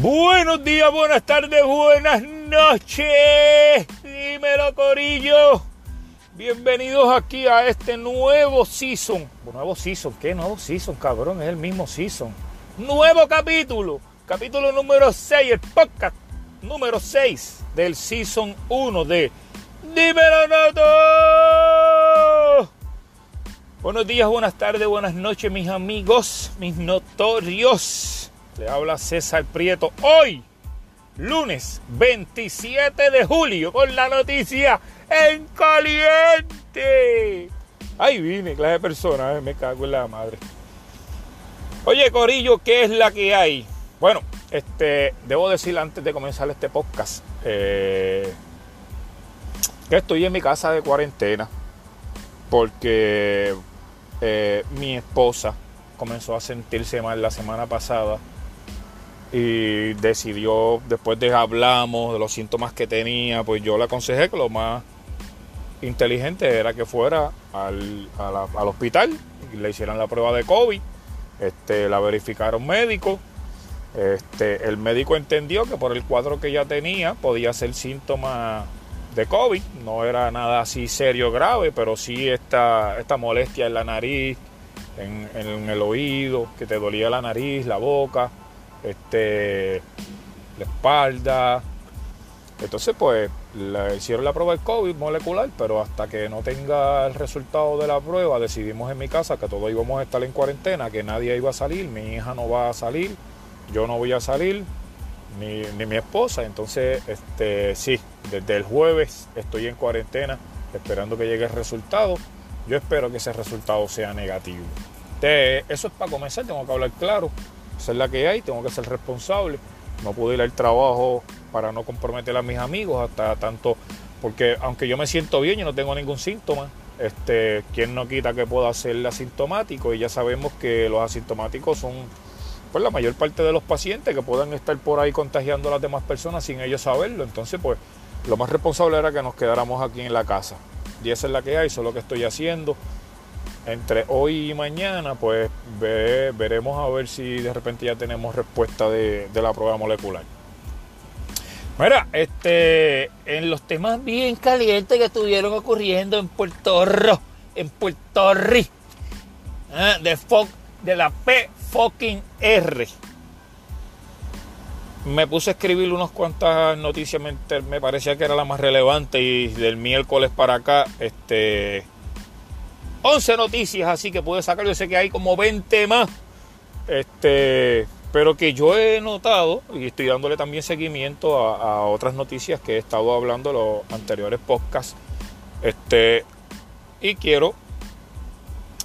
Buenos días, buenas tardes, buenas noches. Dímelo, Corillo. Bienvenidos aquí a este nuevo season. Nuevo season, ¿qué nuevo season, cabrón? Es el mismo season. Nuevo capítulo. Capítulo número 6, el podcast número 6 del season 1 de Dímelo Noto. Buenos días, buenas tardes, buenas noches, mis amigos, mis notorios. Le habla César Prieto hoy, lunes 27 de julio, con la noticia en caliente. Ahí vine, clase de persona, eh, me cago en la madre. Oye, Corillo, ¿qué es la que hay? Bueno, este, debo decir antes de comenzar este podcast eh, que estoy en mi casa de cuarentena porque eh, mi esposa comenzó a sentirse mal la semana pasada y decidió, después de hablamos de los síntomas que tenía, pues yo le aconsejé que lo más inteligente era que fuera al, al hospital y le hicieran la prueba de COVID. Este, la verificaron médico. Este, el médico entendió que por el cuadro que ya tenía podía ser síntoma de COVID. No era nada así serio, grave, pero sí esta, esta molestia en la nariz, en, en, el oído, que te dolía la nariz, la boca, este, la espalda. Entonces, pues, le hicieron la prueba de COVID molecular, pero hasta que no tenga el resultado de la prueba, decidimos en mi casa que todos íbamos a estar en cuarentena, que nadie iba a salir, mi hija no va a salir, yo no voy a salir, ni, ni mi esposa. Entonces, este, sí, desde el jueves estoy en cuarentena esperando que llegue el resultado. Yo espero que ese resultado sea negativo. eso es para comenzar, tengo que hablar claro. Esa es la que hay, tengo que ser responsable. No pude ir al trabajo para no comprometer a mis amigos hasta tanto, porque aunque yo me siento bien y no tengo ningún síntoma, este, quien no quita que pueda ser asintomático y ya sabemos que los asintomáticos son pues la mayor parte de los pacientes que puedan estar por ahí contagiando a las demás personas sin ellos saberlo. Entonces, pues lo más responsable era que nos quedáramos aquí en la casa. Y esa es la que hay, eso es lo que estoy haciendo. Entre hoy y mañana, pues veremos a ver si de repente ya tenemos respuesta de, la prueba molecular. Mira, este, en los temas bien calientes que estuvieron ocurriendo en Puerto Rico, en Puerto Rico, ¿eh? de, la P fucking R. Me puse a escribir unas cuantas noticias, me, parecía que era la más relevante y del miércoles para acá, este, 11 noticias así que pude sacar, yo sé que hay como 20 más, este, pero que yo he notado y estoy dándole también seguimiento a, a otras noticias que he estado hablando en los anteriores podcasts, este, y quiero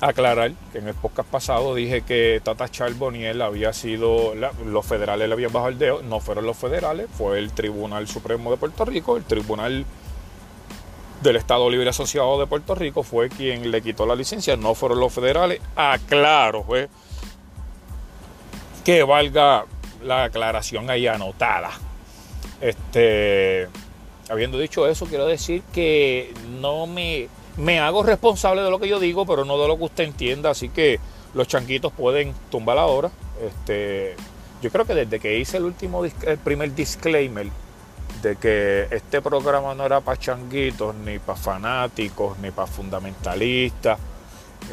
aclarar que en el podcast pasado dije que Tata Charboniel había sido, los federales le habían bajado el dedo, no fueron los federales, fue el Tribunal Supremo de Puerto Rico, el Tribunal del Estado Libre Asociado de Puerto Rico fue quien le quitó la licencia, no fueron los federales, aclaro, fue que valga la aclaración ahí anotada. Este, habiendo dicho eso, quiero decir que no me me hago responsable de lo que yo digo, pero no de lo que usted entienda, así que los chanquitos pueden tumbar ahora. Este, yo creo que desde que hice el último el primer disclaimer de que este programa no era para changuitos, ni para fanáticos, ni para fundamentalistas,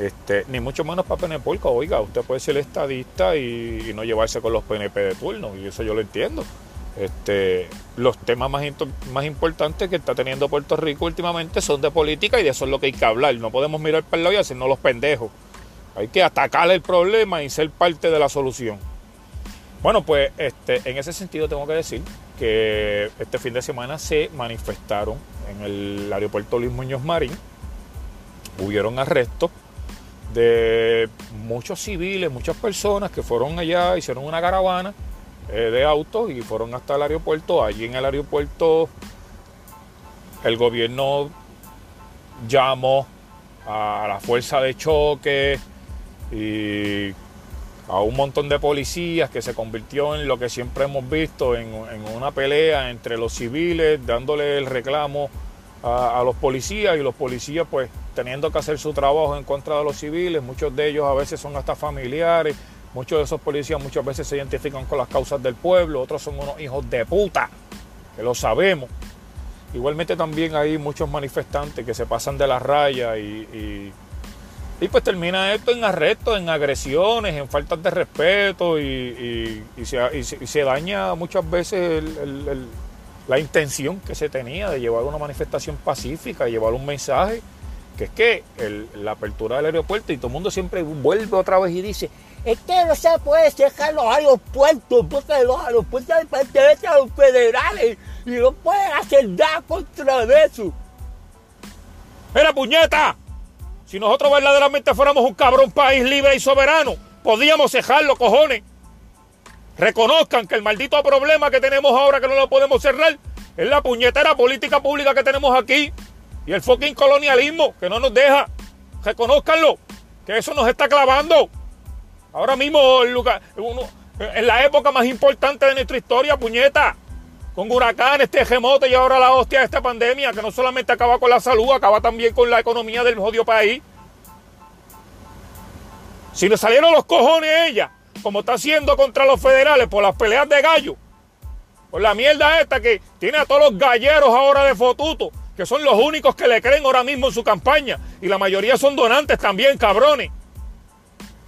este, ni mucho menos para PNP, oiga, usted puede ser estadista y, no llevarse con los PNP de turno, y eso yo lo entiendo. Este, los temas más, más importantes que está teniendo Puerto Rico últimamente son de política y de eso es lo que hay que hablar. No podemos mirar para el lado y hacernos los pendejos. Hay que atacar el problema y ser parte de la solución. Bueno, pues este, en ese sentido tengo que decir que este fin de semana se manifestaron en el aeropuerto Luis Muñoz Marín. Hubieron arrestos de muchos civiles, muchas personas que fueron allá, hicieron una caravana eh, de autos y fueron hasta el aeropuerto. Allí en el aeropuerto el gobierno llamó a la fuerza de choque y a un montón de policías que se convirtió en lo que siempre hemos visto, en, una pelea entre los civiles, dándole el reclamo a, a, los policías y los policías pues teniendo que hacer su trabajo en contra de los civiles, muchos de ellos a veces son hasta familiares. Muchos de esos policías muchas veces se identifican con las causas del pueblo, otros son unos hijos de puta, que lo sabemos. Igualmente también hay muchos manifestantes que se pasan de la raya y, pues termina esto en arrestos, en agresiones, en faltas de respeto y, se, daña muchas veces la intención que se tenía de llevar una manifestación pacífica, llevar un mensaje, que es que la apertura del aeropuerto y todo el mundo siempre vuelve otra vez y dice, es que no se puede cerrar los aeropuertos, porque los aeropuertos pertenecen a los federales y no pueden hacer nada contra eso. Mira, puñeta, si nosotros verdaderamente fuéramos un cabrón país libre y soberano, podíamos cerrarlo, cojones. Reconozcan que el maldito problema que tenemos ahora que no lo podemos cerrar es la puñetera política pública que tenemos aquí y el fucking colonialismo que no nos deja. Reconozcanlo, que eso nos está clavando. Ahora mismo, en la época más importante de nuestra historia, puñeta, con huracanes, terremotos y ahora la hostia de esta pandemia, que no solamente acaba con la salud, acaba también con la economía del jodido país. Si le salieron los cojones a ella, como está haciendo contra los federales por las peleas de gallo, por la mierda esta que tiene a todos los galleros ahora de fotuto, que son los únicos que le creen ahora mismo en su campaña, y la mayoría son donantes también, cabrones.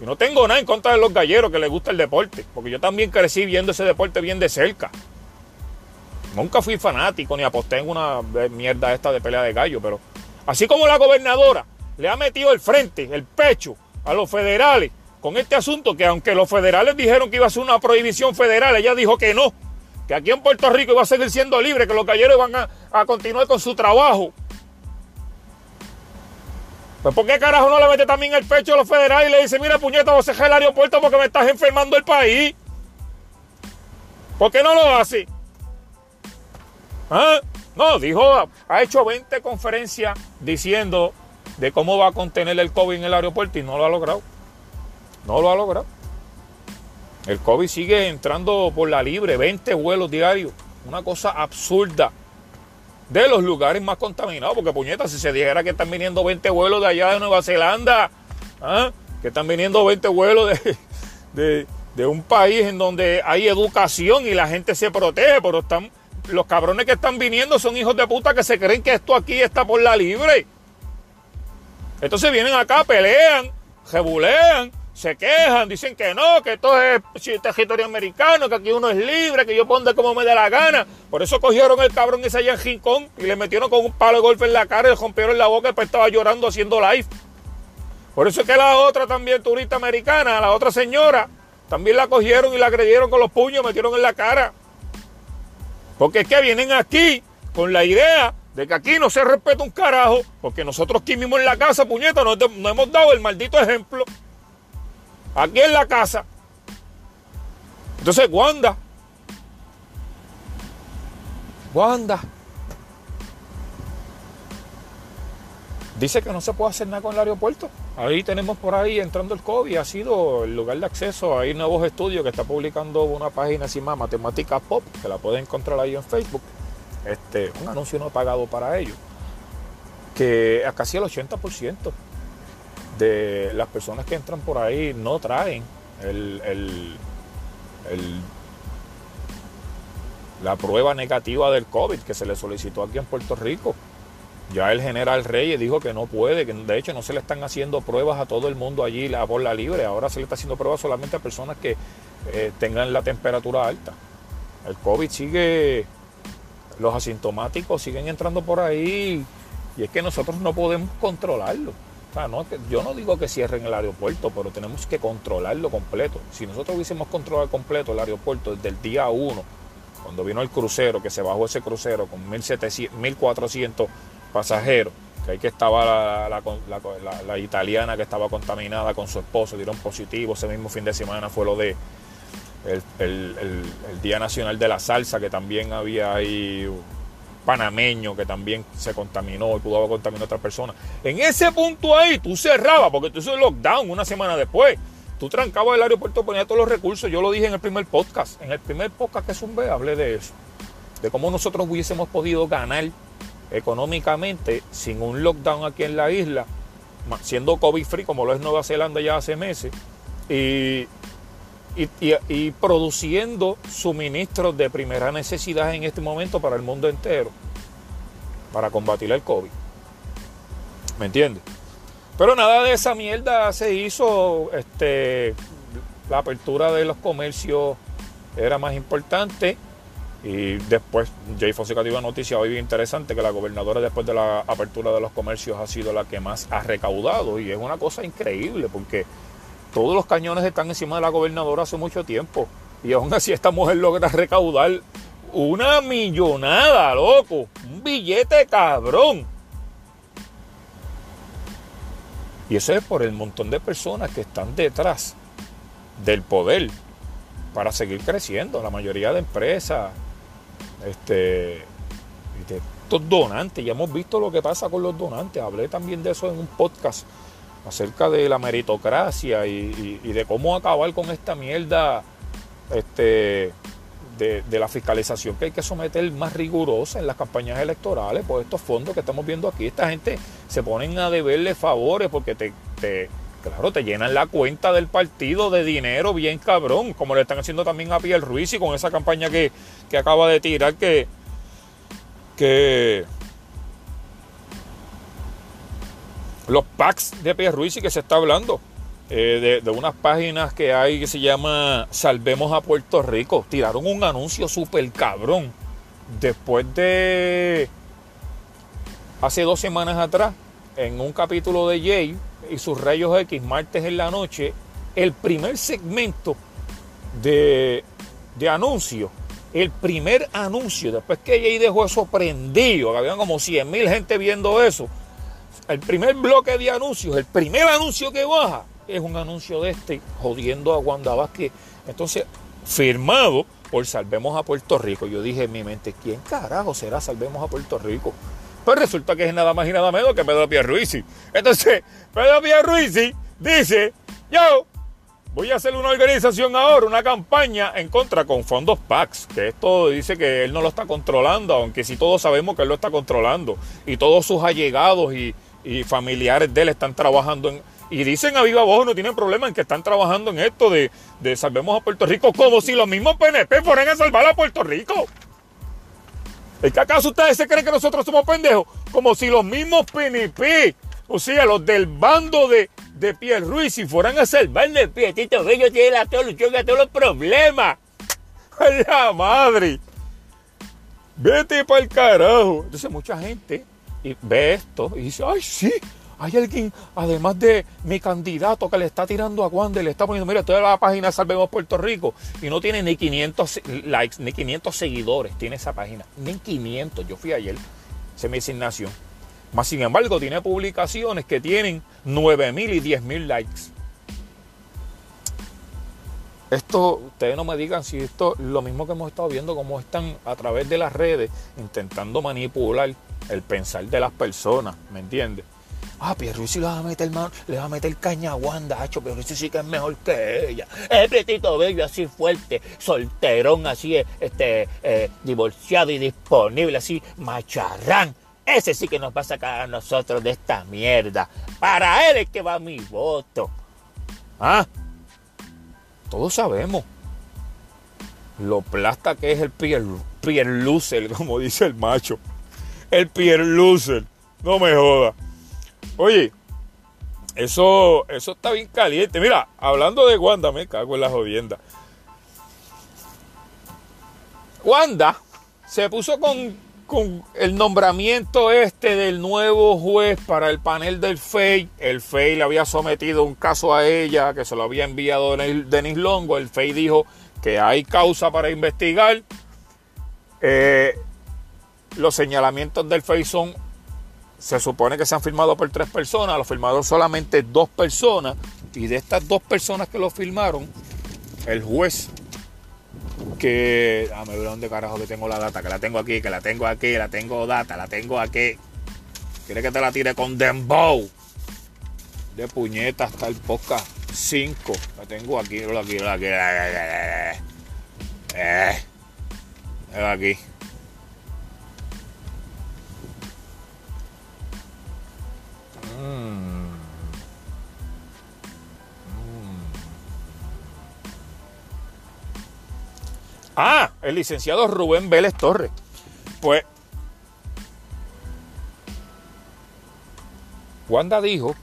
Y no tengo nada en contra de los galleros que les gusta el deporte, porque yo también crecí viendo ese deporte bien de cerca. Nunca fui fanático ni aposté en una mierda esta de pelea de gallo, pero así como la gobernadora le ha metido el frente, el pecho a los federales con este asunto, que aunque los federales dijeron que iba a ser una prohibición federal, ella dijo que no, que aquí en Puerto Rico iba a seguir siendo libre, que los galleros van a, a continuar con su trabajo. Pues ¿por qué carajo no le mete también el pecho a los federales y le dice, mira puñeta, vos el aeropuerto porque me estás enfermando el país? ¿Por qué no lo hace? ¿Ah? No, dijo, ha hecho 20 conferencias diciendo de cómo va a contener el COVID en el aeropuerto y no lo ha logrado. No lo ha logrado. El COVID sigue entrando por la libre, 20 vuelos diarios. Una cosa absurda de los lugares más contaminados. Porque puñeta, si se dijera que están viniendo 20 vuelos de allá de Nueva Zelanda, ¿ah? que están viniendo 20 vuelos de, de, un país en donde hay educación y la gente se protege, pero están, los cabrones que están viniendo son hijos de puta que se creen que esto aquí está por la libre. Entonces vienen acá, pelean, rebulean, se quejan, dicen que no, que esto es territorio americano, que aquí uno es libre, que yo ponga como me dé la gana. Por eso cogieron el cabrón ese allá en Rincón y le metieron con un palo de golpe en la cara y le rompieron la boca y después estaba llorando haciendo live. Por eso es que la otra también, turista americana, la otra señora, también la cogieron y la agredieron con los puños, metieron en la cara. Porque es que vienen aquí con la idea de que aquí no se respeta un carajo, porque nosotros aquí mismo en la casa, puñeta, no hemos dado el maldito ejemplo aquí en la casa. Entonces, Wanda, Wanda, dice que no se puede hacer nada con el aeropuerto. Ahí tenemos por ahí entrando el COVID, ha sido el lugar de acceso. Hay nuevos estudios que está publicando una página así más, Matemática Pop, que la pueden encontrar ahí en Facebook. Este, un anuncio no pagado para ellos. Que a casi el 80% de las personas que entran por ahí no traen el, la prueba negativa del COVID que se le solicitó aquí en Puerto Rico. Ya el general Reyes dijo que no puede, que de hecho no se le están haciendo pruebas a todo el mundo allí por la libre, ahora se le está haciendo pruebas solamente a personas que eh, tengan la temperatura alta. El COVID sigue, los asintomáticos siguen entrando por ahí y es que nosotros no podemos controlarlo yo no digo que cierren el aeropuerto, pero tenemos que controlarlo completo. Si nosotros hubiésemos controlado completo el aeropuerto desde el día 1, cuando vino el crucero, que se bajó ese crucero con 1.400 pasajeros, que ahí que estaba la, italiana que estaba contaminada con su esposo, dieron positivo, ese mismo fin de semana fue lo de el, el Día Nacional de la Salsa, que también había ahí panameño que también se contaminó y pudo haber contaminado a otra persona. En ese punto ahí tú cerrabas, porque tú hiciste lockdown una semana después. Tú trancabas el aeropuerto, ponías todos los recursos. Yo lo dije en el primer podcast. En el primer podcast que es un B, hablé de eso. De cómo nosotros hubiésemos podido ganar económicamente sin un lockdown aquí en la isla, siendo COVID free como lo es Nueva Zelanda ya hace meses. Y produciendo suministros de primera necesidad en este momento para el mundo entero, para combatir el COVID. ¿Me entiendes? Pero nada de esa mierda se hizo. Este, la apertura de los comercios era más importante. Y después, Jay Fonseca dio una noticia hoy bien interesante que la gobernadora después de la apertura de los comercios ha sido la que más ha recaudado. Y es una cosa increíble porque todos los cañones están encima de la gobernadora hace mucho tiempo. Y aún así esta mujer logra recaudar una millonada, loco. Un billete cabrón. Y eso es por el montón de personas que están detrás del poder para seguir creciendo. La mayoría de empresas, este, estos donantes, ya hemos visto lo que pasa con los donantes. Hablé también de eso en un podcast acerca de la meritocracia y, de cómo acabar con esta mierda este, de, la fiscalización que hay que someter más rigurosa en las campañas electorales por estos fondos que estamos viendo aquí. Esta gente se ponen a deberle favores porque te, claro, te llenan la cuenta del partido de dinero bien cabrón, como le están haciendo también a Pierre Ruiz y con esa campaña que, que acaba de tirar que, que los packs de Pierre y que se está hablando. Eh, de, unas páginas que hay que se llama Salvemos a Puerto Rico. Tiraron un anuncio súper cabrón. Después de hace dos semanas atrás, en un capítulo de Jay y sus rayos X, martes en la noche, el primer segmento de, de anuncio, el primer anuncio, después que Jay dejó eso prendido, habían como 100 mil gente viendo eso el primer bloque de anuncios, el primer anuncio que baja, es un anuncio de este jodiendo a Wanda Vázquez. Entonces, firmado por Salvemos a Puerto Rico. Yo dije en mi mente, ¿quién carajo será Salvemos a Puerto Rico? Pues resulta que es nada más y nada menos que Pedro Pierruisi. Entonces, Pedro Pierruisi dice, yo voy a hacer una organización ahora, una campaña en contra con fondos PAX, que esto dice que él no lo está controlando, aunque sí todos sabemos que él lo está controlando, y todos sus allegados y, y familiares de él están trabajando en... Y dicen a viva voz, no tienen problema en que están trabajando en esto de, de salvemos a Puerto Rico, como si los mismos PNP fueran a salvar a Puerto Rico. ¿Es que acaso ustedes se creen que nosotros somos pendejos? Como si los mismos PNP, o sea, los del bando de, de Pierre Ruiz, si fueran a salvarle, Pietito Bello tiene la solución a todos los problemas. ¡Ay, la madre! Vete para el carajo. Entonces mucha gente ve esto y dice, ay, sí, hay alguien, además de mi candidato que le está tirando a Wanda, le está poniendo, mira, toda la página Salvemos Puerto Rico y no tiene ni 500 likes, ni 500 seguidores, tiene esa página, ni 500, yo fui ayer, se me designación. Más sin embargo, tiene publicaciones que tienen 9.000 y 10.000 likes. Esto, ustedes no me digan si esto, lo mismo que hemos estado viendo, cómo están a través de las redes intentando manipular el pensar de las personas, ¿me entiendes? Ah, Pierluisi le va a meter mano, le va a meter caña a Wanda, hacho, Pierluisi sí que es mejor que ella. Es pretito bello, así fuerte, solterón, así, este, eh, divorciado y disponible, así, macharrán. Ese sí que nos va a sacar a nosotros de esta mierda. Para él es que va mi voto. ¿Ah? Todos sabemos lo plasta que es el Pierlucer, como dice el macho el Pierre Loser. No me joda. Oye, eso, eso está bien caliente. Mira, hablando de Wanda, me cago en la jodienda. Wanda se puso con, con el nombramiento este del nuevo juez para el panel del FEI. El FEI le había sometido un caso a ella que se lo había enviado Denis Longo. El FEI dijo que hay causa para investigar. Eh, los señalamientos del FEI son, se supone que se han firmado por tres personas, lo firmaron solamente dos personas, y de estas dos personas que lo firmaron, el juez, que, me ver dónde carajo que tengo la data, que la tengo aquí, que la tengo aquí, la tengo data, la tengo aquí. Quiere que te la tire con Dembow. De puñeta hasta el podcast 5. La tengo aquí, aquí, aquí. Eh, aquí. Ah, el licenciado Rubén Vélez Torres. Pues Wanda dijo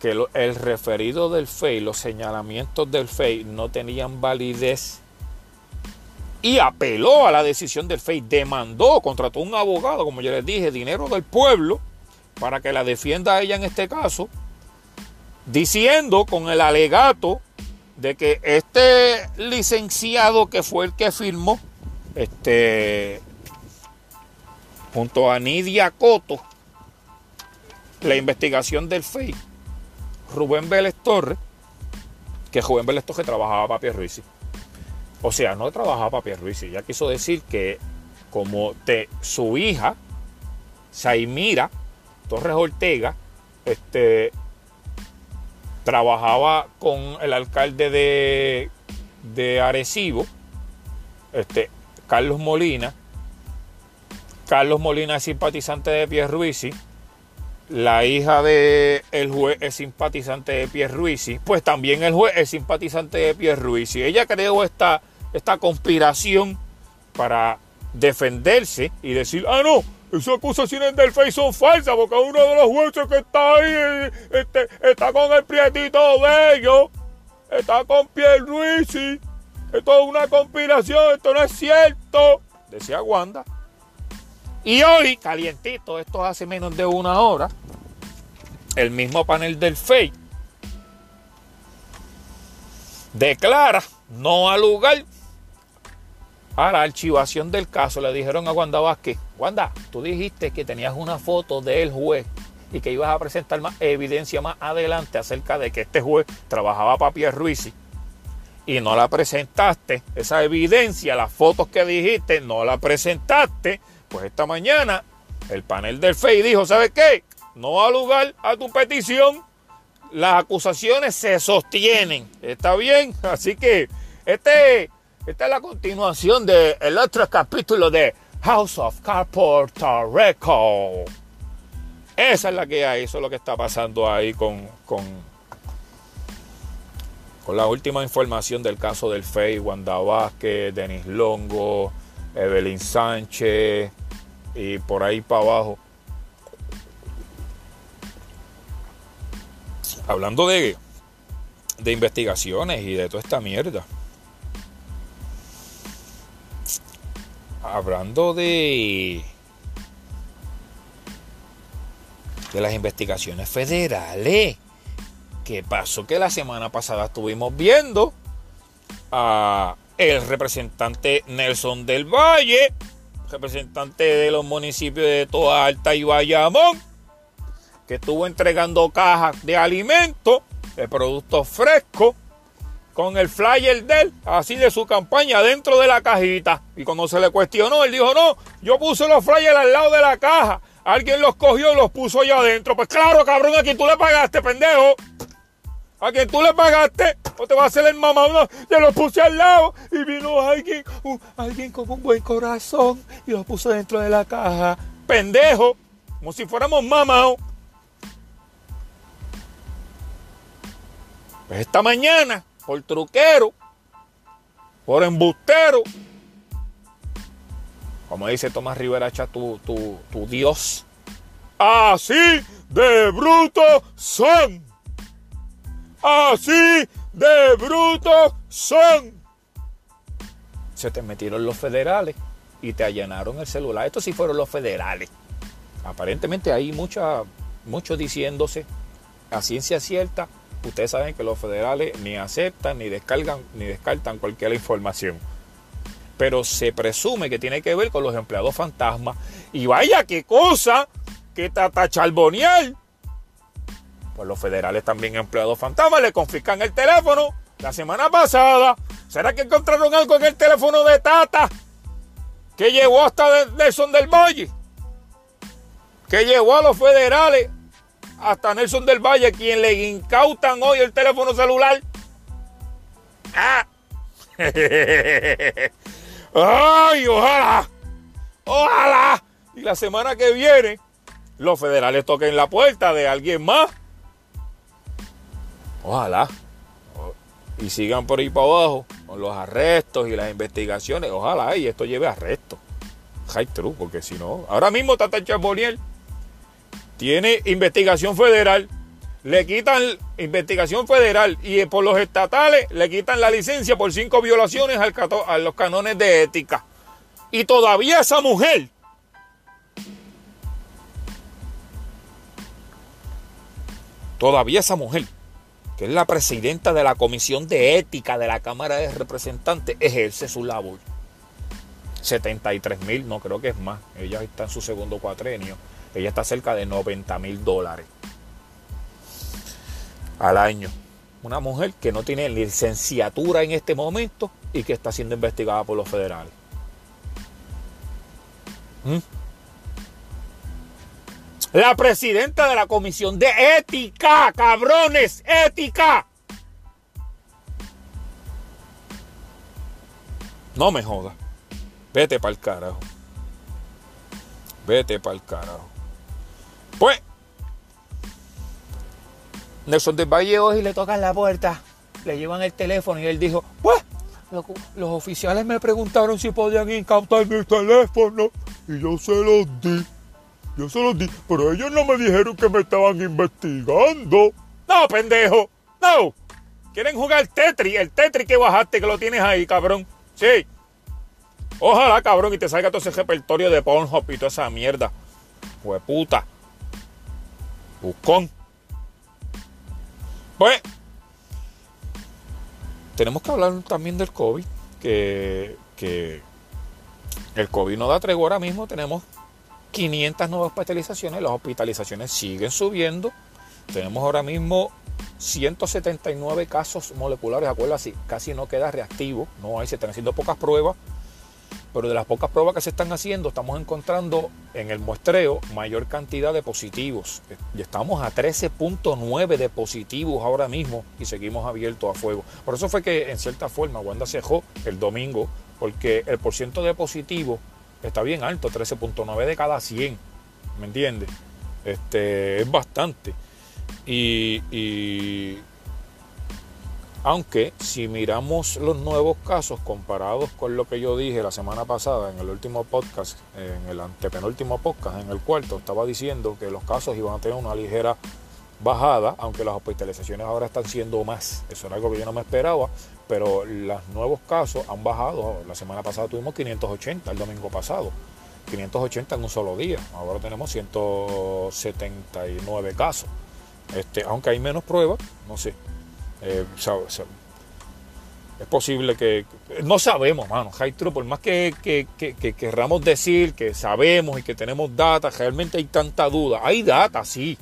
que el referido del FEI, los señalamientos del FEI no tenían validez y apeló a la decisión del FEI, demandó, contrató un abogado, como yo les dije, dinero del pueblo, para que la defienda ella en este caso, diciendo con el alegato de que este licenciado que fue el que firmó, este, junto a Nidia Coto, la investigación del FEI, Rubén Vélez Torres, que Rubén Vélez Torres trabajaba para Pierluisi. O sea, no trabajaba para Pierluisi. Ya quiso decir que como su hija, Saimira Torres Ortega, este, trabajaba con el alcalde de, de Arecibo, este, Carlos Molina. Carlos Molina es simpatizante de Pierluisi la hija del el juez es simpatizante de Pierluisi, pues también el juez es simpatizante de Pierluisi. Ella creó esta, esta conspiración para defenderse y decir, ah, no, esas acusaciones del FEI son falsas porque uno de los jueces que está ahí este, está con el prietito de ellos, está con Pierluisi. Esto es una conspiración, esto no es cierto, decía Wanda. Y hoy, calientito, esto hace menos de una hora, el mismo panel del FEI declara no al a la archivación del caso. Le dijeron a Wanda Vázquez, Wanda, tú dijiste que tenías una foto del juez y que ibas a presentar más evidencia más adelante acerca de que este juez trabajaba para Pierre y no la presentaste. Esa evidencia, las fotos que dijiste, no la presentaste. Pues esta mañana el panel del FEI dijo, ¿sabes qué? No va lugar a tu petición. Las acusaciones se sostienen. ¿Está bien? Así que este, esta es la continuación del otro capítulo de House of Cards Puerto Rico. Esa es la que hay, eso es lo que está pasando ahí con, con, con la última información del caso del FEI, Wanda Vázquez, Denis Longo, Evelyn Sánchez, y por ahí para abajo. Hablando de, de investigaciones y de toda esta mierda. Hablando de de las investigaciones federales. ¿Qué pasó? Que la semana pasada estuvimos viendo a el representante Nelson del Valle representante de los municipios de Toa Alta y Bayamón, que estuvo entregando cajas de alimentos, de productos frescos, con el flyer de él, así de su campaña, dentro de la cajita. Y cuando se le cuestionó, él dijo, no, yo puse los flyers al lado de la caja. Alguien los cogió y los puso allá adentro. Pues claro, cabrón, aquí tú le pagaste, pendejo a quien tú le pagaste o te va a hacer el mamá uno, yo lo puse al lado y vino alguien, alguien con un buen corazón y lo puso dentro de la caja. Pendejo, como si fuéramos mamados. Pues esta mañana, por truquero, por embustero, como dice Tomás Rivera, tu, tu, tu Dios, así de bruto son. Así de brutos son. Se te metieron los federales y te allanaron el celular. Estos sí fueron los federales. Aparentemente hay mucha, muchos diciéndose a ciencia cierta. Ustedes saben que los federales ni aceptan, ni descargan, ni descartan cualquier información. Pero se presume que tiene que ver con los empleados fantasmas. Y vaya qué cosa que Tata Charboniel pues los federales también empleados fantasmas le confiscan el teléfono la semana pasada. ¿Será que encontraron algo en el teléfono de Tata que llevó hasta Nelson del Valle? Que llevó a los federales hasta Nelson del Valle, quien le incautan hoy el teléfono celular. ¡Ah! ¡Ay, ojalá! ¡Ojalá! Y la semana que viene, los federales toquen la puerta de alguien más Ojalá. Y sigan por ahí para abajo. con los arrestos y las investigaciones. Ojalá y esto lleve a arresto. High true, porque si no. Ahora mismo Tata Charboniel tiene investigación federal. Le quitan investigación federal y por los estatales le quitan la licencia por cinco violaciones a los canones de ética. Y todavía esa mujer todavía esa mujer, que es la presidenta de la Comisión de Ética de la Cámara de Representantes, ejerce su labor. 73 mil, no creo que es más. Ella está en su segundo cuatrenio. Ella está cerca de 90 mil dólares al año. Una mujer que no tiene licenciatura en este momento y que está siendo investigada por los federales. ¿Mm? La presidenta de la Comisión de Ética, cabrones, ética. No me jodas. Vete para el carajo. Vete para el carajo. Pues, Nelson del Valle hoy le tocan la puerta, le llevan el teléfono y él dijo, pues, los, oficiales me preguntaron si podían incautar mi teléfono y yo se los di. Yo se los di, pero ellos no me dijeron que me estaban investigando. No, pendejo. No. Quieren jugar Tetris, el Tetris que bajaste, que lo tienes ahí, cabrón. Sí. Ojalá, cabrón, y te salga todo ese repertorio de Pornhub y toda esa mierda. Fue puta. Buscón. Pues. Tenemos que hablar también del COVID. Que, el COVID no da tregua ahora mismo. Tenemos 500 nuevas hospitalizaciones, las hospitalizaciones siguen subiendo. Tenemos ahora mismo 179 casos moleculares, acuérdate, casi no queda reactivo, no hay, se están haciendo pocas pruebas, pero de las pocas pruebas que se están haciendo, estamos encontrando en el muestreo mayor cantidad de positivos. Y estamos a 13.9 de positivos ahora mismo y seguimos abiertos a fuego. Por eso fue que, en cierta forma, Wanda cejó el domingo, porque el porciento de positivos está bien alto, 13.9 de cada 100, ¿me entiendes? Este, es bastante. Y, aunque si miramos los nuevos casos comparados con lo que yo dije la semana pasada en el último podcast, en el antepenúltimo podcast, en el cuarto, estaba diciendo que los casos iban a tener una ligera bajada, aunque las hospitalizaciones ahora están siendo más. Eso era algo que yo no me esperaba, pero los nuevos casos han bajado. La semana pasada tuvimos 580, el domingo pasado. 580 en un solo día. Ahora tenemos 179 casos. Este, aunque hay menos pruebas, no sé. Eh, es posible que. No sabemos, mano. por más que, que, que, querramos decir que sabemos y que tenemos data, realmente hay tanta duda. Hay data, sí.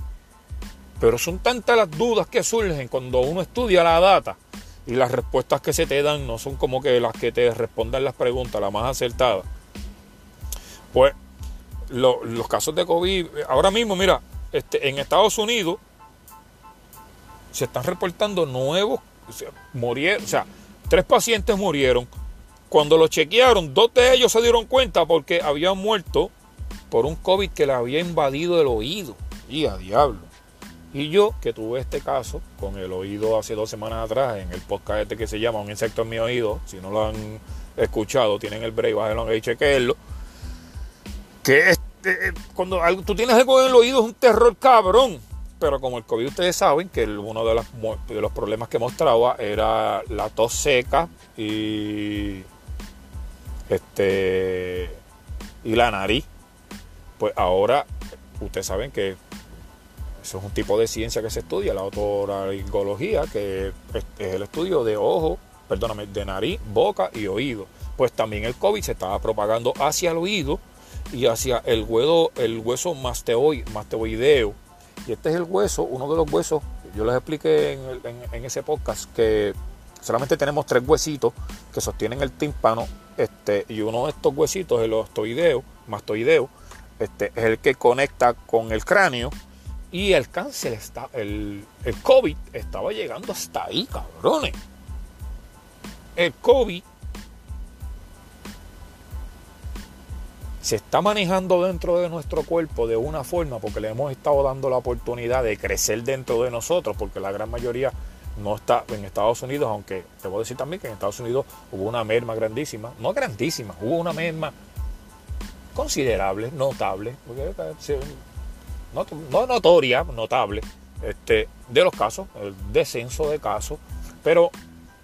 Pero son tantas las dudas que surgen cuando uno estudia la data y las respuestas que se te dan no son como que las que te respondan las preguntas, las más acertadas. Pues los casos de COVID, ahora mismo, mira, este, en Estados Unidos se están reportando nuevos, o sea, o sea, tres pacientes murieron. Cuando los chequearon, dos de ellos se dieron cuenta porque habían muerto por un COVID que le había invadido el oído. Y a diablo. Y yo, que tuve este caso con el oído hace dos semanas atrás en el podcast este que se llama Un insecto en mi oído, si no lo han escuchado, tienen el break, bájenlo y chequenlo. Que este, cuando tú tienes algo en el oído es un terror cabrón. Pero como el COVID ustedes saben que uno de los, de los problemas que mostraba era la tos seca y este y la nariz. Pues ahora ustedes saben que eso es un tipo de ciencia que se estudia, la otorringología, que es el estudio de ojo, perdóname, de nariz, boca y oído. Pues también el COVID se estaba propagando hacia el oído y hacia el hueso, el hueso masteoideo. Y este es el hueso, uno de los huesos, yo les expliqué en, ese podcast que solamente tenemos tres huesitos que sostienen el tímpano, este, y uno de estos huesitos, el ostoideo, mastoideo, este, es el que conecta con el cráneo y el cáncer está, el, el COVID estaba llegando hasta ahí, cabrones. El COVID se está manejando dentro de nuestro cuerpo de una forma porque le hemos estado dando la oportunidad de crecer dentro de nosotros, porque la gran mayoría no está en Estados Unidos, aunque te voy a decir también que en Estados Unidos hubo una merma grandísima, no grandísima, hubo una merma considerable, notable, eh, no, no notoria, notable, este, de los casos, el descenso de casos, pero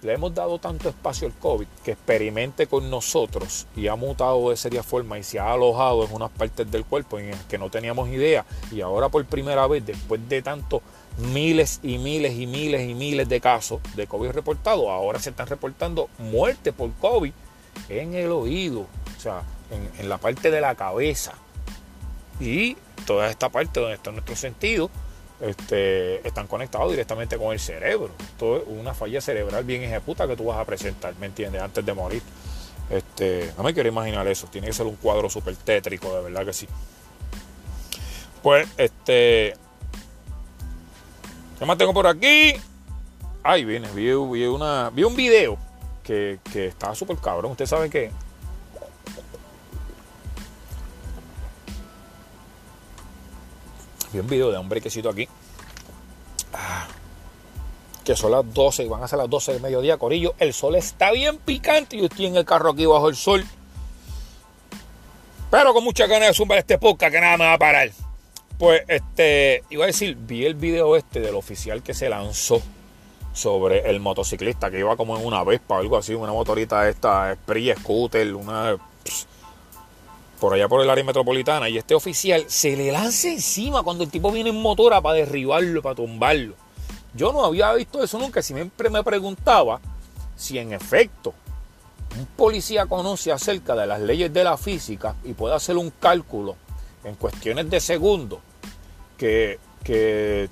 le hemos dado tanto espacio al COVID que experimente con nosotros y ha mutado de seria forma y se ha alojado en unas partes del cuerpo en las que no teníamos idea. Y ahora por primera vez después de tanto miles y miles y miles y miles de casos de COVID reportados, ahora se están reportando muertes por COVID en el oído, o sea, en, en la parte de la cabeza. Y toda esta parte donde está nuestro sentido este, están conectados directamente con el cerebro. Esto es una falla cerebral bien ejecuta que tú vas a presentar, ¿me entiendes? Antes de morir. Este, no me quiero imaginar eso. Tiene que ser un cuadro súper tétrico, de verdad que sí. Pues, este. ¿Qué más tengo por aquí? Ay, viene, vi, una, vi un video que, que estaba súper cabrón. Usted sabe que Vi un video de un brequecito aquí. Ah, que son las 12 y van a ser las 12 del mediodía, Corillo. El sol está bien picante y yo estoy en el carro aquí bajo el sol. Pero con mucha ganas de zumbar este podcast que nada me va a parar. Pues este, iba a decir, vi el video este del oficial que se lanzó sobre el motociclista que iba como en una Vespa o algo así, una motorita esta, Spree, Scooter, una por allá por el área metropolitana y este oficial se le lanza encima cuando el tipo viene en motora para derribarlo, para tumbarlo. Yo no había visto eso nunca, siempre me preguntaba si en efecto un policía conoce acerca de las leyes de la física y puede hacer un cálculo en cuestiones de segundos que, que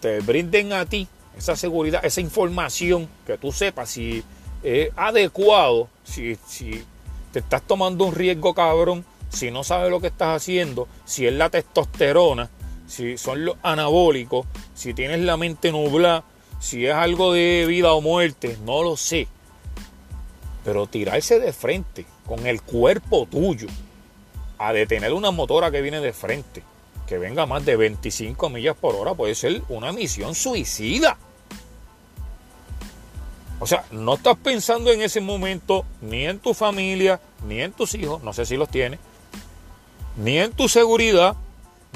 te brinden a ti esa seguridad, esa información, que tú sepas si es adecuado, si, si te estás tomando un riesgo cabrón si no sabes lo que estás haciendo, si es la testosterona, si son los anabólicos, si tienes la mente nublada, si es algo de vida o muerte, no lo sé. Pero tirarse de frente con el cuerpo tuyo a detener una motora que viene de frente, que venga más de 25 millas por hora, puede ser una misión suicida. O sea, no estás pensando en ese momento ni en tu familia, ni en tus hijos, no sé si los tienes, ni en tu seguridad,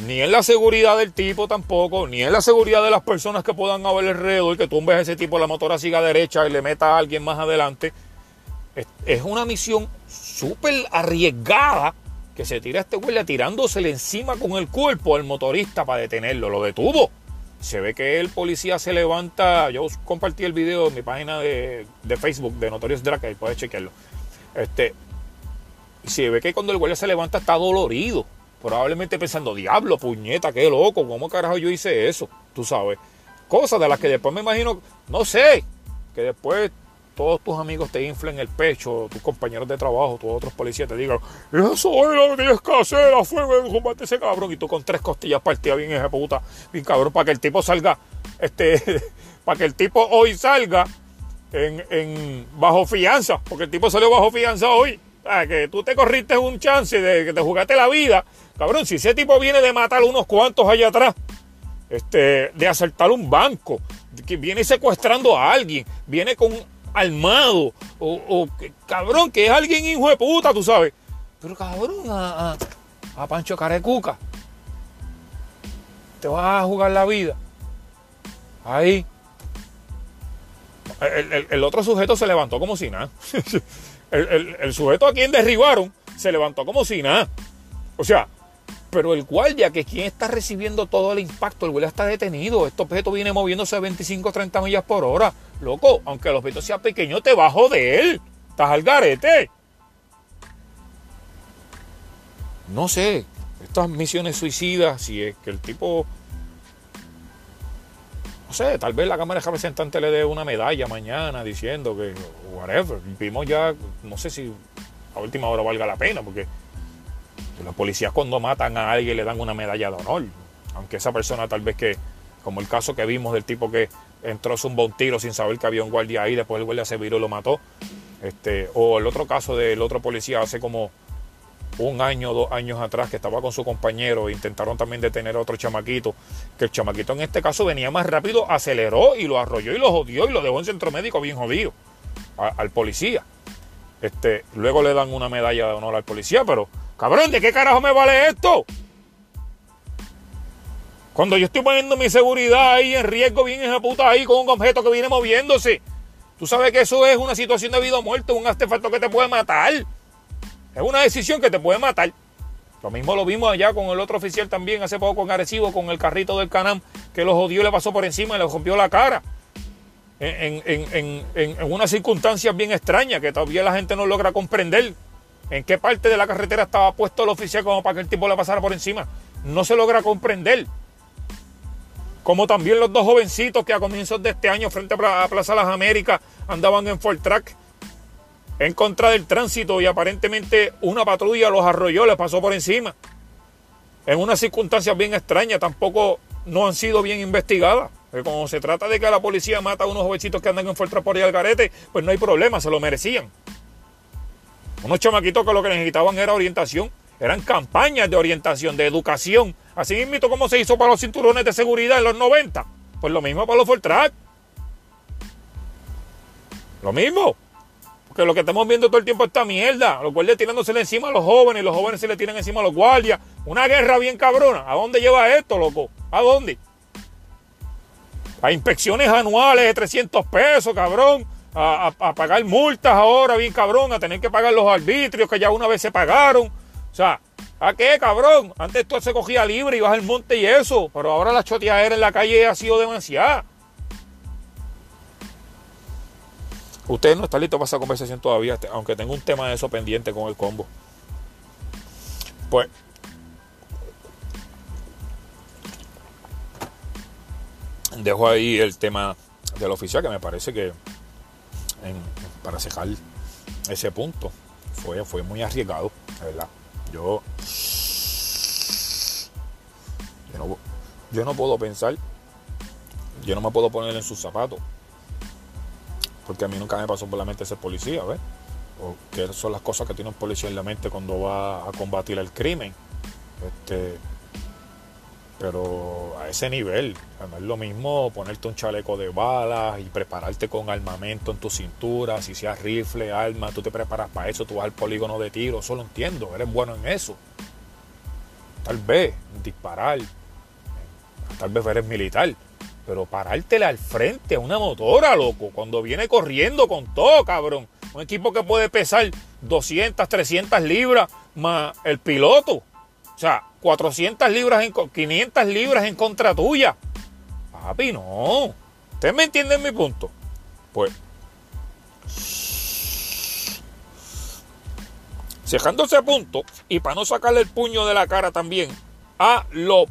ni en la seguridad del tipo tampoco, ni en la seguridad de las personas que puedan haber alrededor, que a ese tipo la motora siga derecha y le meta a alguien más adelante. Es una misión súper arriesgada que se tira este güey tirándosele encima con el cuerpo al motorista para detenerlo. Lo detuvo. Se ve que el policía se levanta. Yo compartí el video en mi página de, Facebook de Notorious Drag, ahí puedes chequearlo. Este, y se ve que cuando el guardia se levanta está dolorido. Probablemente pensando, diablo, puñeta, qué loco, ¿cómo carajo yo hice eso? Tú sabes. Cosas de las que después me imagino, no sé, que después todos tus amigos te inflen el pecho, tus compañeros de trabajo, tus otros policías te digan, eso es lo que tienes que hacer, a fuego, combate ese cabrón, y tú con tres costillas partidas bien esa puta, bien cabrón, para que el tipo salga, este, para que el tipo hoy salga en, en bajo fianza, porque el tipo salió bajo fianza hoy. Que tú te corriste un chance de que te jugaste la vida. Cabrón, si ese tipo viene de matar unos cuantos allá atrás, este, de asaltar un banco, que viene secuestrando a alguien, viene con armado, o, cabrón, que es alguien hijo de puta, tú sabes. Pero cabrón, a, a, Pancho Carecuca, te vas a jugar la vida. Ahí. el otro sujeto se levantó como si nada. El, sujeto a quien derribaron se levantó como si nada. O sea, pero el guardia, que es quien está recibiendo todo el impacto, el guardia está detenido. Este objeto viene moviéndose a 25 o 30 millas por hora. Loco, aunque el objeto sea pequeño, te bajo de él. Estás al garete. No sé, estas misiones suicidas, si es que el tipo no sé, tal vez la Cámara de Representantes le dé una medalla mañana diciendo que, whatever. Vimos ya, no sé si a última hora valga la pena, porque los policías cuando matan a alguien le dan una medalla de honor. Aunque esa persona tal vez que, como el caso que vimos del tipo que entró, zumbó un tiro sin saber que había un guardia ahí, después el guardia se viró y lo mató. Este, o el otro caso del otro policía hace como un año dos años atrás que estaba con su compañero e intentaron también detener a otro chamaquito, que el chamaquito en este caso venía más rápido, aceleró y lo arrolló y lo jodió y lo dejó en centro médico bien jodido al policía. Este, luego le dan una medalla de honor al policía, pero cabrón, ¿de qué carajo me vale esto? Cuando yo estoy poniendo mi seguridad ahí en riesgo, bien puta ahí con un objeto que viene moviéndose. Tú sabes que eso es una situación de vida o muerte, un artefacto que te puede matar. Es una decisión que te puede matar. Lo mismo lo vimos allá con el otro oficial también hace poco con Arecibo, con el carrito del Canam, que lo jodió y le pasó por encima y le rompió la cara. En, en, en, unas circunstancias bien extrañas que todavía la gente no logra comprender. ¿En qué parte de la carretera estaba puesto el oficial como para que el tipo le pasara por encima? No se logra comprender. Como también los dos jovencitos que a comienzos de este año frente a Plaza Las Américas andaban en Ford Track en contra del tránsito y aparentemente una patrulla los arrolló, les pasó por encima. En unas circunstancias bien extrañas, tampoco no han sido bien investigadas. Porque como se trata de que la policía mata a unos jovencitos que andan en Ford por ahí al garete, pues no hay problema, se lo merecían. Unos chamaquitos que lo que necesitaban era orientación, eran campañas de orientación, de educación. Así mismo como se hizo para los cinturones de seguridad en los 90, pues lo mismo para los Ford Lo mismo. Porque lo que estamos viendo todo el tiempo es esta mierda. Los guardias tirándosele encima a los jóvenes, los jóvenes se le tiran encima a los guardias. Una guerra bien cabrona. ¿A dónde lleva esto, loco? ¿A dónde? A inspecciones anuales de 300 pesos, cabrón. A, pagar multas ahora, bien cabrón. A tener que pagar los arbitrios que ya una vez se pagaron. O sea, ¿a qué, cabrón? Antes todo se cogía libre y ibas al monte y eso. Pero ahora la choteadera en la calle ha sido demasiada. Usted no está listo para esa conversación todavía, aunque tengo un tema de eso pendiente con el combo. Pues. Dejo ahí el tema del oficial, que me parece que para cejar ese punto fue, fue muy arriesgado, verdad. Yo, yo no puedo pensar, yo no me puedo poner en sus zapatos porque a mí nunca me pasó por la mente ser policía, ¿ves? O qué son las cosas que tiene un policía en la mente cuando va a combatir el crimen. Este, pero a ese nivel, no es lo mismo ponerte un chaleco de balas y prepararte con armamento en tu cintura, si sea rifle, arma, tú te preparas para eso, tú vas al polígono de tiro, eso lo entiendo, eres bueno en eso. Tal vez disparar, tal vez eres militar, pero parártela al frente a una motora, loco, cuando viene corriendo con todo, cabrón. Un equipo que puede pesar 200, 300 libras más el piloto. O sea, 400 libras, en, 500 libras en contra tuya. Papi, no. ¿Ustedes me entienden mi punto? Pues. Cejando ese punto, y para no sacarle el puño de la cara también a lo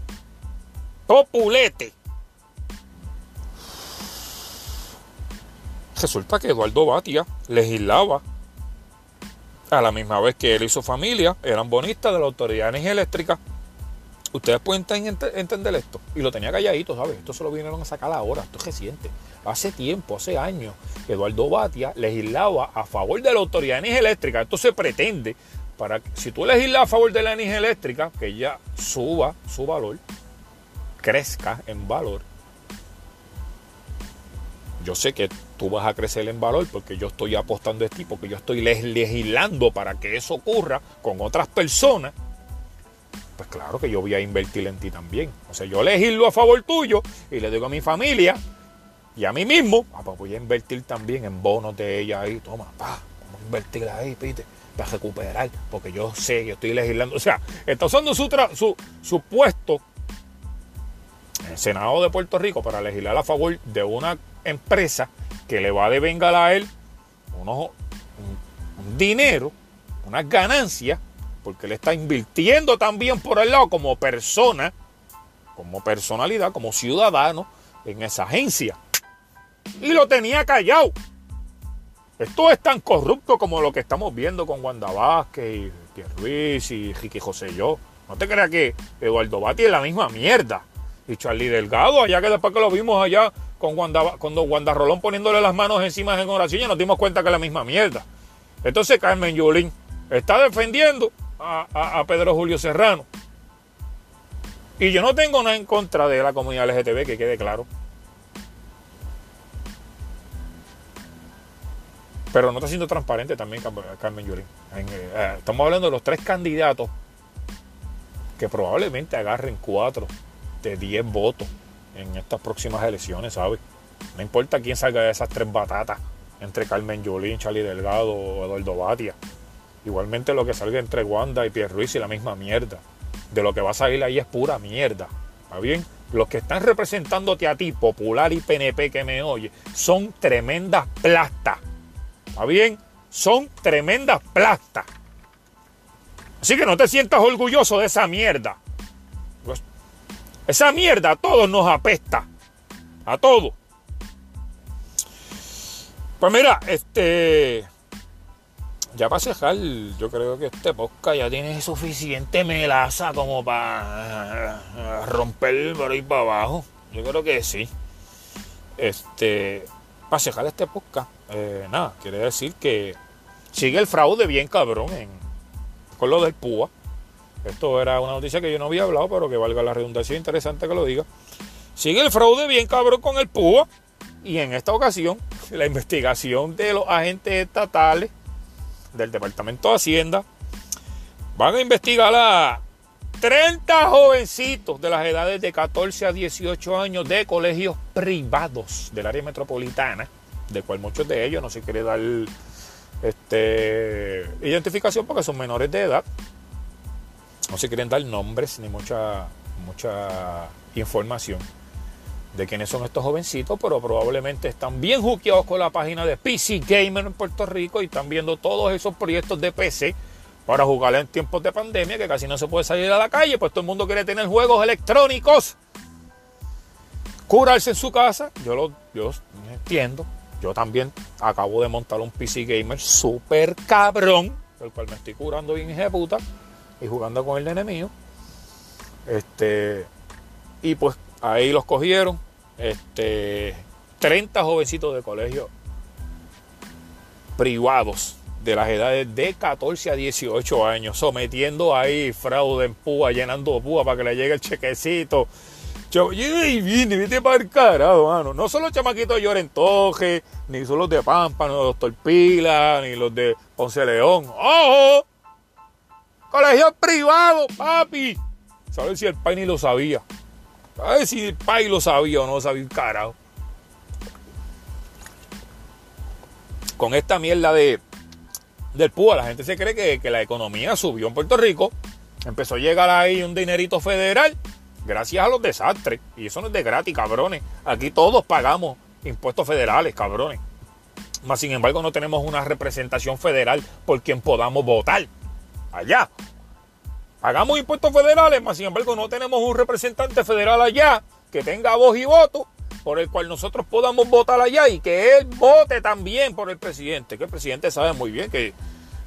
populete Resulta que Eduardo Batia legislaba a la misma vez que él y su familia eran bonistas de la Autoridad de Energía Eléctrica. Ustedes pueden entender esto. Y lo tenía calladito, ¿sabes? Esto se lo vinieron a sacar ahora, esto es reciente. Hace tiempo, hace años, Eduardo Batia legislaba a favor de la Autoridad de Energía Eléctrica. Esto se pretende para que, si tú legislas a favor de la energía eléctrica, que ella suba su valor, crezca en valor. Yo sé que tú vas a crecer en valor porque yo estoy apostando de ti, porque yo estoy legislando para que eso ocurra con otras personas, pues claro que yo voy a invertir en ti también. O sea, yo legislo a favor tuyo y le digo a mi familia y a mí mismo, ah, pues voy a invertir también en bonos de ella ahí, toma, pa, vamos a invertir ahí, pite, para recuperar, porque yo sé, yo estoy legislando. O sea, está usando su, su, su puesto en el Senado de Puerto Rico para legislar a favor de una empresa que le va a devengar a él unos, un, dinero, unas ganancias, porque le está invirtiendo también por el lado como persona, como personalidad, como ciudadano en esa agencia. Y lo tenía callado. Esto es tan corrupto como lo que estamos viendo con Wanda Vázquez y Pierre Ruiz y Ricky José Yo. No te creas que Eduardo Bati es la misma mierda. Y Charlie Delgado, allá que después que lo vimos allá con Wanda, cuando Wanda poniéndole las manos encima en oración, ya nos dimos cuenta que es la misma mierda. Entonces Carmen Yulín está defendiendo a, Pedro Julio Serrano. Y yo no tengo nada en contra de la comunidad LGTB, que quede claro. Pero no está siendo transparente también Carmen Yulín. Eh, estamos hablando de los tres candidatos que probablemente agarren cuatro de diez votos en estas próximas elecciones, ¿sabes? No importa quién salga de esas tres batatas entre Carmen Yulín, Charlie Delgado o Eduardo Batia. Igualmente lo que salga entre Wanda y Pierre Ruiz y la misma mierda. De lo que va a salir ahí es pura mierda. ¿Está bien? Los que están representándote a ti, Popular y PNP que me oye, son tremendas plastas. ¿Está bien? Son tremendas plastas. Así que no te sientas orgulloso de esa mierda. Esa mierda a todos nos apesta. A todos. Pues mira, este. Ya para cejar, yo creo que este podcast ya tiene suficiente melaza como para romper por ahí para abajo. Yo creo que sí. Este. Para cejar este podcast, eh, nada, quiere decir que sigue el fraude bien cabrón en, con lo del PUA. Esto era una noticia que yo no había hablado, pero que valga la redundancia, interesante que lo diga. Sigue el fraude bien cabrón con el PUA. Y en esta ocasión, la investigación de los agentes estatales del Departamento de Hacienda van a investigar a 30 jovencitos de las edades de 14 a 18 años de colegios privados del área metropolitana, de cual muchos de ellos no se quiere dar este, identificación porque son menores de edad. No se quieren dar nombres ni mucha, mucha información de quiénes son estos jovencitos, pero probablemente están bien juqueados con la página de PC Gamer en Puerto Rico y están viendo todos esos proyectos de PC para jugar en tiempos de pandemia que casi no se puede salir a la calle, pues todo el mundo quiere tener juegos electrónicos. Curarse en su casa, yo lo yo entiendo. Yo también acabo de montar un PC Gamer super cabrón, el cual me estoy curando bien de puta y jugando con el enemigo. Este, y pues Ahí los cogieron. Este, 30 jovencitos de colegio privados de las edades de 14 a 18 años, sometiendo ahí fraude en púa, llenando púa para que le llegue el chequecito. Yo, y viene, vete para el carajo, mano. No son los chamaquitos de Llorentoje, ni son los de Pampa, ni los Torpila, ni los de Ponce León. ¡Ojo! Colegio privado, papi. ¿Sabes si el país ni lo sabía? Ver si el país lo sabía o no sabía un carajo. Con esta mierda de, del PUA, la gente se cree que, que la economía subió en Puerto Rico. Empezó a llegar ahí un dinerito federal gracias a los desastres. Y eso no es de gratis, cabrones. Aquí todos pagamos impuestos federales, cabrones. Más sin embargo, no tenemos una representación federal por quien podamos votar. Allá. Pagamos impuestos federales, más sin embargo no tenemos un representante federal allá que tenga voz y voto por el cual nosotros podamos votar allá y que él vote también por el presidente. Que el presidente sabe muy bien que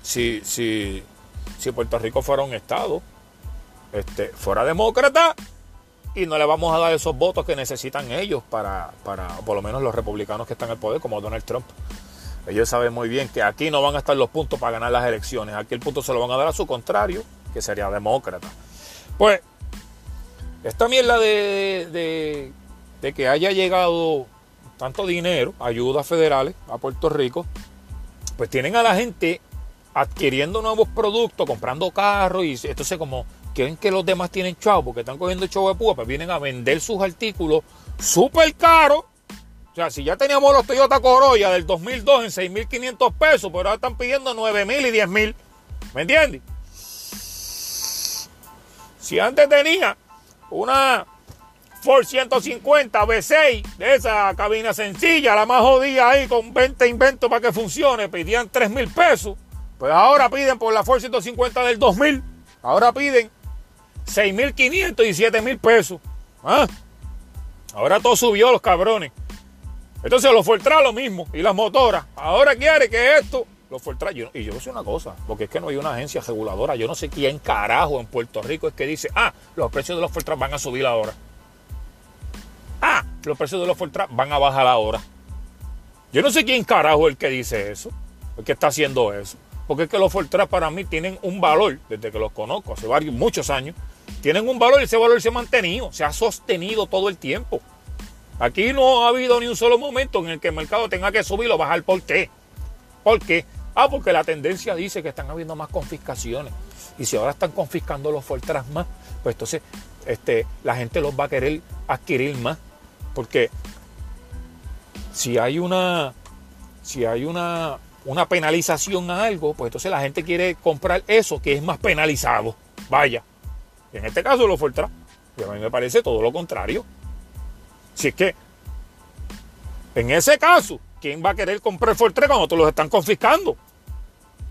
si, si, si Puerto Rico fuera un estado, este, fuera demócrata, y no le vamos a dar esos votos que necesitan ellos para, para, por lo menos los republicanos que están en el poder, como Donald Trump. Ellos saben muy bien que aquí no van a estar los puntos para ganar las elecciones. Aquí el punto se lo van a dar a su contrario, que sería demócrata. Pues, esta mierda de, de, que haya llegado tanto dinero, ayudas federales a Puerto Rico, pues tienen a la gente adquiriendo nuevos productos, comprando carros y entonces como quieren que los demás tienen chavo porque están cogiendo chavo de púa, pues vienen a vender sus artículos súper caros. O sea, si ya teníamos los Toyota Corolla del 2002 en 6.500 pesos, pero ahora están pidiendo 9.000 y 10.000. ¿Me entiendes? Si antes tenía una Ford 150 V6 de esa cabina sencilla, la más jodida ahí con 20 inventos para que funcione, pedían 3 mil pesos. Pues ahora piden por la Ford 150 del 2000, ahora piden 6.500 y 7 mil pesos. ¿Ah? Ahora todo subió los cabrones. Entonces los Fortran lo mismo. Y las motoras. Ahora quiere que esto los y yo sé una cosa, porque es que no hay una agencia reguladora. Yo no sé quién carajo en Puerto Rico es que dice, ah, los precios de los Fortran van a subir ahora. Ah, los precios de los Fortran van a bajar ahora. Yo no sé quién carajo es el que dice eso, el que está haciendo eso. Porque es que los Fortran para mí tienen un valor, desde que los conozco, hace varios, muchos años, tienen un valor y ese valor se ha mantenido, se ha sostenido todo el tiempo. Aquí no ha habido ni un solo momento en el que el mercado tenga que subir o bajar. ¿Por qué? ¿Por qué? Ah, porque la tendencia dice que están habiendo más confiscaciones. Y si ahora están confiscando los Fortran más, pues entonces este, la gente los va a querer adquirir más. Porque si hay una, si hay una, una penalización a algo, pues entonces la gente quiere comprar eso que es más penalizado. Vaya. En este caso los Fortran. Y a mí me parece todo lo contrario. Si es que, en ese caso, ¿quién va a querer comprar Fortran cuando te los están confiscando?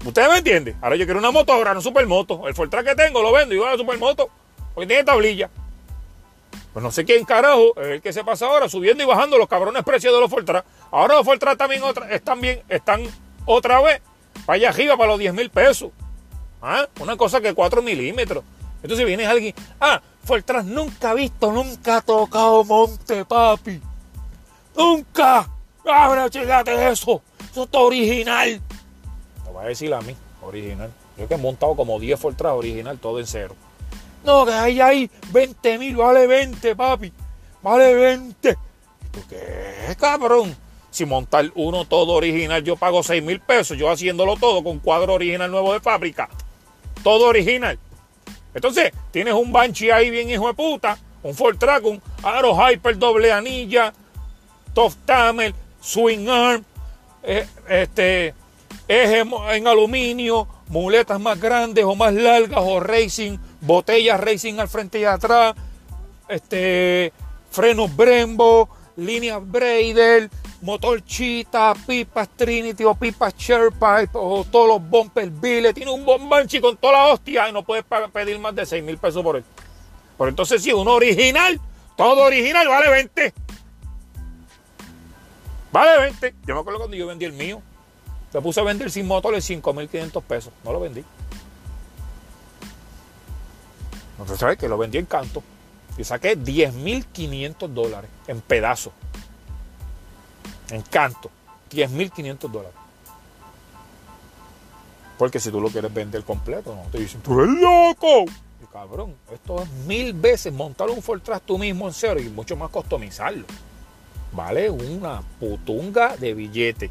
¿Ustedes me entienden? Ahora yo quiero una moto, ahora no supermoto. El Fortran que tengo lo vendo y voy a la supermoto. Porque tiene tablilla. Pues no sé quién carajo es el que se pasa ahora subiendo y bajando los cabrones precios de los Fortran. Ahora los Fortran también están bien, están otra vez para allá arriba para los 10 mil pesos. ¿Ah? Una cosa que 4 milímetros. Entonces viene alguien, ah, Fortran nunca ha visto, nunca ha tocado monte, papi. Nunca. Ahora chingate eso. Eso está original. Lo va a decir a mí, original. Yo que he montado como 10 Fortran original, todo en cero. No, que ahí hay 20 mil, vale 20, papi. Vale 20. ¿Por qué, cabrón? Si montar uno todo original, yo pago 6 mil pesos, yo haciéndolo todo con cuadro original nuevo de fábrica. Todo original. Entonces, tienes un Banshee ahí bien hijo de puta, un Ford un Aro Hyper doble anilla, Top Tamer, Swing Arm, eh, este, eje en aluminio, muletas más grandes o más largas o racing, botellas racing al frente y atrás, este, frenos Brembo, líneas Brader, motor Cheetah, pipas Trinity o pipas Sherpa o todos los bumpers Billet. Tiene un bombanchi con toda la hostia y no puedes pedir más de 6 mil pesos por él. Por entonces sí, uno original, todo original vale 20. Vale 20. Yo me acuerdo cuando yo vendí el mío. Le puse a vender sin motor en 5.500 pesos. No lo vendí. Entonces, ¿sabes que Lo vendí en canto. Y saqué 10.500 dólares en pedazos. En canto. 10.500 dólares. Porque si tú lo quieres vender completo, no te dicen, tú eres loco. Cabrón, esto es mil veces montar un Fortran tú mismo en cero y mucho más customizarlo. Vale una putunga de billete.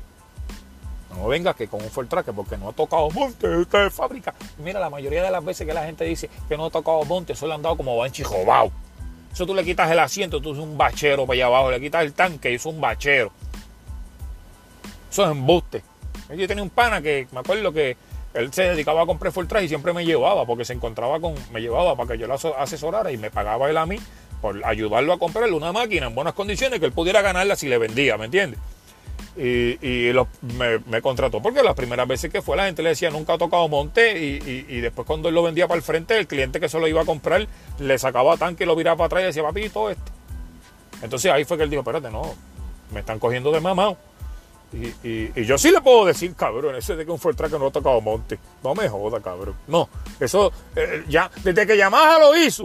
No venga que con un Fortran que porque no ha tocado monte, esta es fábrica. Mira, la mayoría de las veces que la gente dice que no ha tocado monte, eso le han dado como banchi jobao. Eso tú le quitas el asiento, tú eres un bachero para allá abajo, le quitas el tanque, es un bachero. Eso es embuste. Yo tenía un pana que me acuerdo que él se dedicaba a comprar Fortran y siempre me llevaba, porque se encontraba con, me llevaba para que yo lo asesorara y me pagaba él a mí por ayudarlo a comprarle una máquina en buenas condiciones que él pudiera ganarla si le vendía, ¿me entiendes? y, me, contrató porque las primeras veces que fue la gente le decía nunca ha tocado monte y, después cuando él lo vendía para el frente el cliente que se lo iba a comprar le sacaba tanque y lo viraba para atrás y decía papito esto entonces ahí fue que él dijo espérate no me están cogiendo de mamá y, yo sí le puedo decir cabrón ese de que un Fortran que no ha tocado monte no me joda cabrón no eso eh, ya desde que Yamaha lo hizo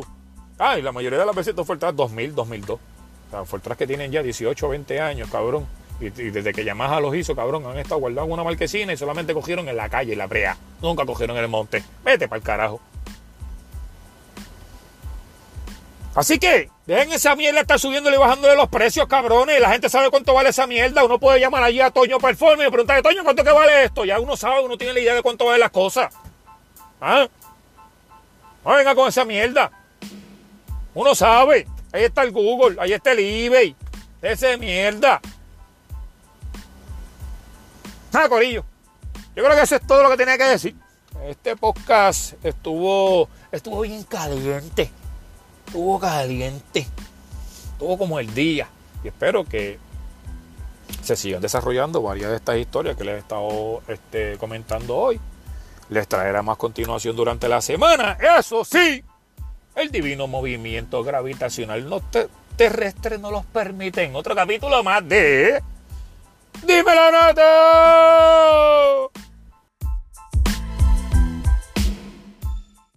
ay la mayoría de las veces estos Fortran 2000 2002 o sea, que tienen ya 18 20 años cabrón y, desde que Yamaha los hizo, cabrón, han estado guardados en una marquesina y solamente cogieron en la calle, en la brea. Nunca cogieron en el monte. Vete para el carajo. Así que, dejen esa mierda estar subiéndole y bajándole los precios, cabrones. La gente sabe cuánto vale esa mierda. Uno puede llamar allí a Toño Performance y preguntarle, Toño, ¿cuánto que vale esto? Ya uno sabe, uno tiene la idea de cuánto vale las cosas. ¿Ah? No venga con esa mierda. Uno sabe. Ahí está el Google, ahí está el eBay. Ese mierda. Ah, Corillo. Yo creo que eso es todo lo que tenía que decir. Este podcast estuvo, estuvo bien caliente. Estuvo caliente. Estuvo como el día. Y espero que se sigan desarrollando varias de estas historias que les he estado este, comentando hoy. Les traerá más continuación durante la semana. Eso sí, el divino movimiento gravitacional no terrestre no los permite. En otro capítulo más de... ¡Dímelo, Nato!